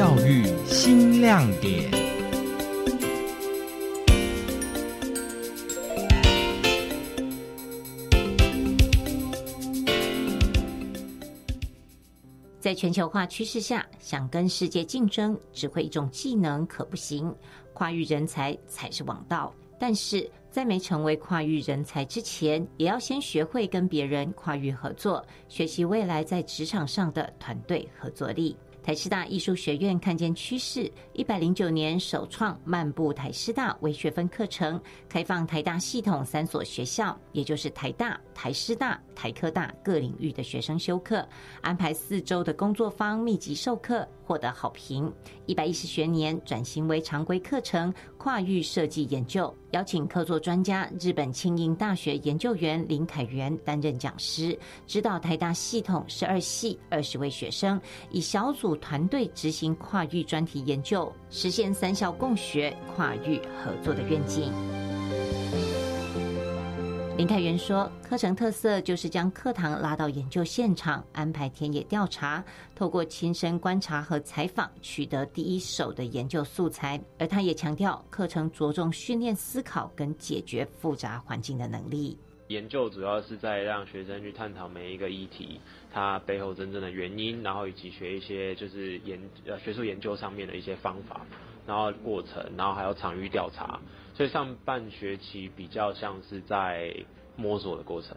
教育新亮点。在全球化趋势下，想跟世界竞争，只会一种技能可不行，跨域人才才是王道。但是在没成为跨域人才之前，也要先学会跟别人跨域合作，学习未来在职场上的团队合作力。台师大艺术学院看见趋势，一百零九年首创漫步台师大微学分课程，开放台大系统三所学校，也就是台大、台师大、台科大各领域的学生修课，安排四周的工作坊密集授课。获得好评。一百一十学年转型为常规课程，跨域设计研究，邀请客座专家日本庆应大学研究员林凯源担任讲师，指导台大系统十二系二十位学生，以小组团队执行跨域专题研究，实现三校共学、跨域合作的愿景。林太元说：“课程特色就是将课堂拉到研究现场，安排田野调查，透过亲身观察和采访，取得第一手的研究素材。而他也强调，课程着重训练思考跟解决复杂环境的能力。研究主要是在让学生去探讨每一个议题，它背后真正的原因，然后以及学一些就是研呃学术研究上面的一些方法，然后过程，然后还有场域调查。”所以上半学期比较像是在摸索的过程，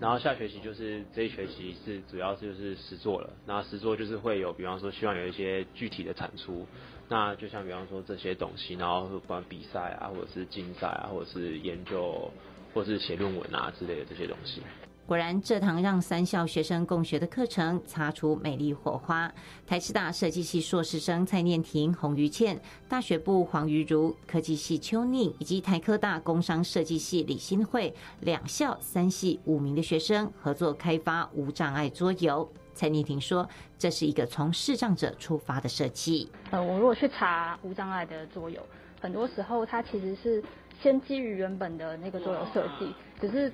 然后下学期就是这一学期是主要就是实做了，那实做就是会有，比方说希望有一些具体的产出，那就像比方说这些东西，然后不管比赛啊，或者是竞赛啊，或者是研究，或是写论文啊之类的这些东西。果然，这堂让三校学生共学的课程擦出美丽火花。台师大设计系硕士生蔡念婷、洪于倩，大学部黄瑜如，科技系邱宁，以及台科大工商设计系李新慧，两校三系五名的学生合作开发无障碍桌游。蔡念婷说：“这是一个从视障者出发的设计。呃，我如果去查无障碍的桌游，很多时候它其实是先基于原本的那个桌游设计，只是。”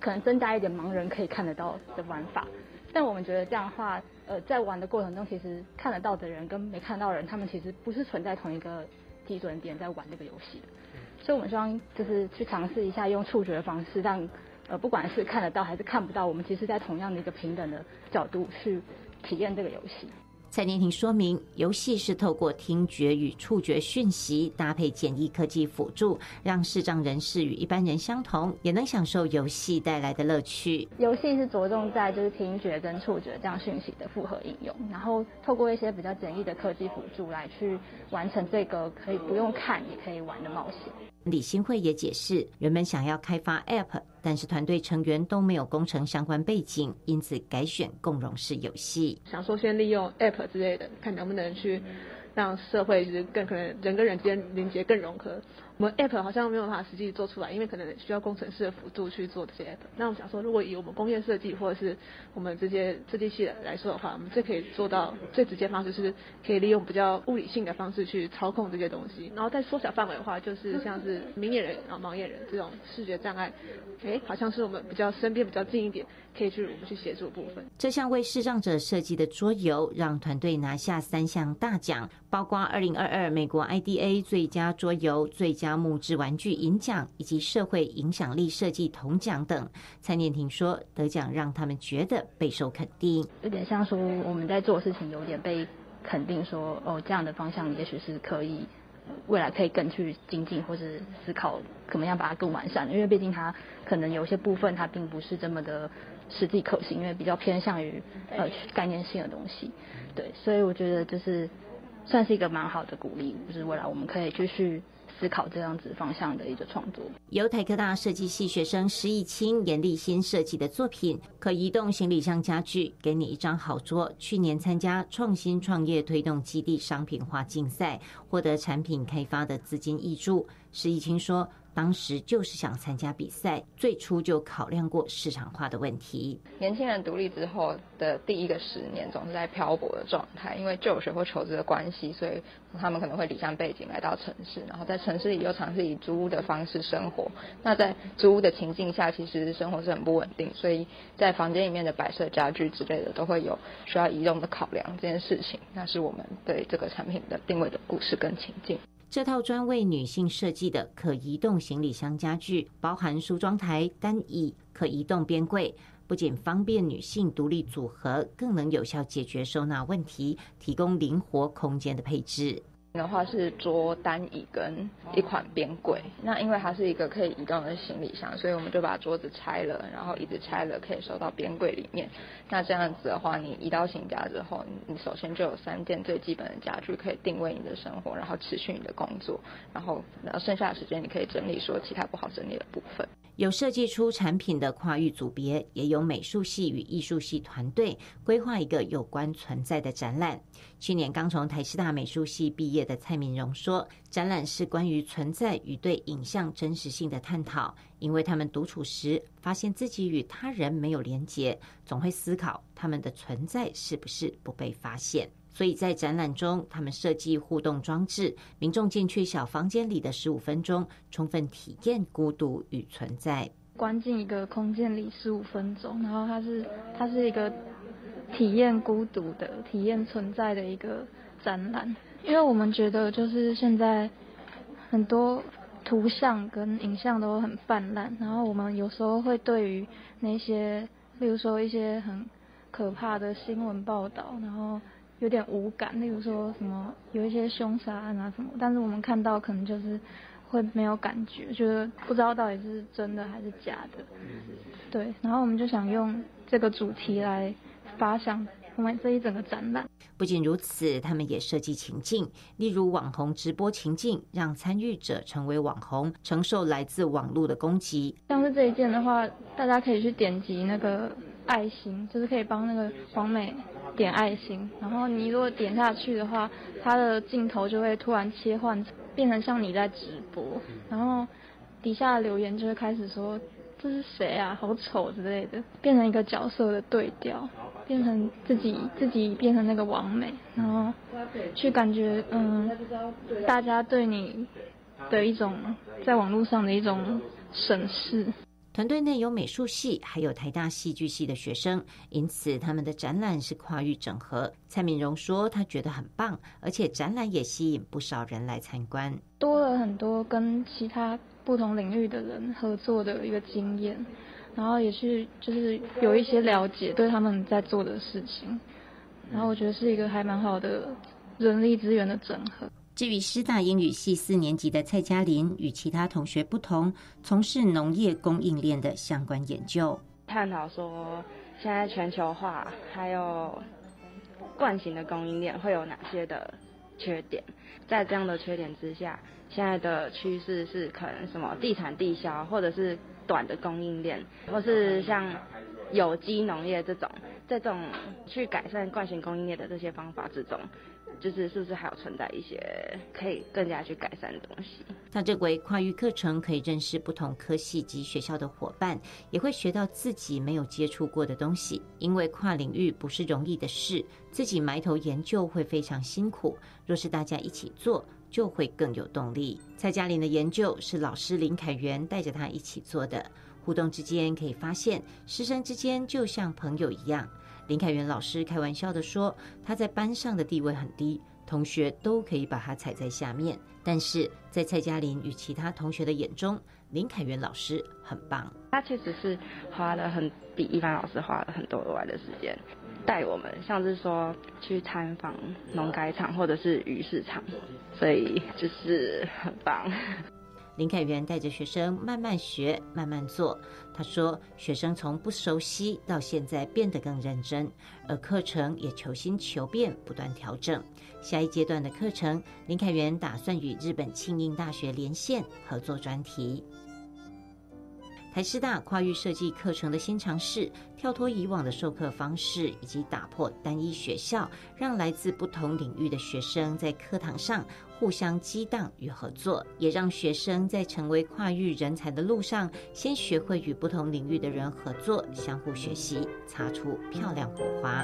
可能增加一点盲人可以看得到的玩法，但我们觉得这样的话，呃，在玩的过程中，其实看得到的人跟没看到人，他们其实不是存在同一个基准点在玩这个游戏的。所以我们希望就是去尝试一下用触觉的方式，让呃不管是看得到还是看不到，我们其实在同样的一个平等的角度去体验这个游戏。蔡念婷说明，游戏是透过听觉与触觉讯息搭配简易科技辅助，让视障人士与一般人相同，也能享受游戏带来的乐趣。游戏是着重在就是听觉跟触觉这样讯息的复合应用，然后透过一些比较简易的科技辅助来去完成这个可以不用看也可以玩的冒险。李新慧也解释，人们想要开发 App，但是团队成员都没有工程相关背景，因此改选共融式游戏。想说先利用 App 之类的，看能不能去让社会就是更可能人跟人之间连接更融合。我们 app 好像没有办法实际做出来，因为可能需要工程师的辅助去做这些 app。那我想说，如果以我们工业设计或者是我们这些设计系来说的话，我们最可以做到最直接方式是可以利用比较物理性的方式去操控这些东西。然后再缩小范围的话，就是像是明眼人、然后盲眼人这种视觉障碍，哎，好像是我们比较身边比较近一点，可以去我们去协助部分。这项为视障者设计的桌游，让团队拿下三项大奖，包括二零二二美国 IDA 最佳桌游、最佳。木质玩具银奖以及社会影响力设计铜奖等，蔡念婷说得奖让他们觉得备受肯定，有点像说我们在做事情有点被肯定，说哦这样的方向也许是可以未来可以更去精进或是思考怎么样把它更完善，因为毕竟它可能有些部分它并不是这么的实际可行，因为比较偏向于呃概念性的东西，对，所以我觉得就是算是一个蛮好的鼓励，就是未来我们可以继续。思考这样子方向的一个创作，由台科大设计系学生石以清、严立新设计的作品，可移动行李箱家具，给你一张好桌。去年参加创新创业推动基地商品化竞赛，获得产品开发的资金益助。石以清说。当时就是想参加比赛，最初就考量过市场化的问题。年轻人独立之后的第一个十年，总是在漂泊的状态，因为就学或求职的关系，所以他们可能会离乡背景来到城市，然后在城市里又尝试以租屋的方式生活。那在租屋的情境下，其实生活是很不稳定，所以在房间里面的摆设、家具之类的，都会有需要移动的考量。这件事情，那是我们对这个产品的定位的故事跟情境。这套专为女性设计的可移动行李箱家具，包含梳妆台、单椅、可移动边柜，不仅方便女性独立组合，更能有效解决收纳问题，提供灵活空间的配置。的话是桌单椅跟一款边柜，那因为它是一个可以移动的行李箱，所以我们就把桌子拆了，然后椅子拆了，可以收到边柜里面。那这样子的话，你移到新家之后，你首先就有三件最基本的家具可以定位你的生活，然后持续你的工作，然后然后剩下的时间你可以整理说其他不好整理的部分。有设计出产品的跨域组别，也有美术系与艺术系团队规划一个有关存在的展览。去年刚从台师大美术系毕业的蔡敏荣说：“展览是关于存在与对影像真实性的探讨，因为他们独处时发现自己与他人没有连结，总会思考他们的存在是不是不被发现。”所以在展览中，他们设计互动装置，民众进去小房间里的十五分钟，充分体验孤独与存在。关进一个空间里十五分钟，然后它是它是一个体验孤独的、体验存在的一个展览。因为我们觉得，就是现在很多图像跟影像都很泛滥，然后我们有时候会对于那些，例如说一些很可怕的新闻报道，然后。有点无感，例如说什么有一些凶杀案啊什么，但是我们看到可能就是会没有感觉，觉得不知道到底是真的还是假的。对，然后我们就想用这个主题来发想我们这一整个展览。不仅如此，他们也设计情境，例如网红直播情境，让参与者成为网红，承受来自网络的攻击。像是这一件的话，大家可以去点击那个爱心，就是可以帮那个黄美。点爱心，然后你如果点下去的话，它的镜头就会突然切换，变成像你在直播，然后底下的留言就会开始说这是谁啊，好丑之类的，变成一个角色的对调，变成自己自己变成那个王美，然后去感觉嗯，大家对你的一种在网络上的一种审视。团队内有美术系，还有台大戏剧系的学生，因此他们的展览是跨域整合。蔡敏荣说，他觉得很棒，而且展览也吸引不少人来参观，多了很多跟其他不同领域的人合作的一个经验，然后也是就是有一些了解对他们在做的事情，然后我觉得是一个还蛮好的人力资源的整合。至于师大英语系四年级的蔡嘉玲，与其他同学不同，从事农业供应链的相关研究，探讨说现在全球化还有惯性的供应链会有哪些的缺点，在这样的缺点之下，现在的趋势是可能什么地产地销，或者是短的供应链，或是像有机农业这种，这种去改善惯性供应链的这些方法之中。就是是不是还有存在一些可以更加去改善的东西？他认为跨域课程可以认识不同科系及学校的伙伴，也会学到自己没有接触过的东西。因为跨领域不是容易的事，自己埋头研究会非常辛苦。若是大家一起做，就会更有动力。蔡嘉玲的研究是老师林凯源带着他一起做的，互动之间可以发现师生之间就像朋友一样。林凯元老师开玩笑的说：“他在班上的地位很低，同学都可以把他踩在下面。但是在蔡嘉玲与其他同学的眼中，林凯元老师很棒。他确实是花了很比一般老师花了很多额外的时间带我们，像是说去参访农改场或者是鱼市场，所以就是很棒。”林凯源带着学生慢慢学、慢慢做。他说：“学生从不熟悉到现在变得更认真，而课程也求新求变，不断调整。下一阶段的课程，林凯源打算与日本庆应大学连线合作专题。”台师大跨域设计课程的新尝试，跳脱以往的授课方式，以及打破单一学校，让来自不同领域的学生在课堂上互相激荡与合作，也让学生在成为跨域人才的路上，先学会与不同领域的人合作，相互学习，擦出漂亮火花。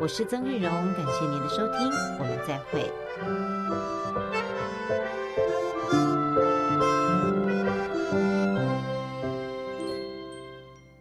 我是曾玉荣，感谢您的收听，我们再会。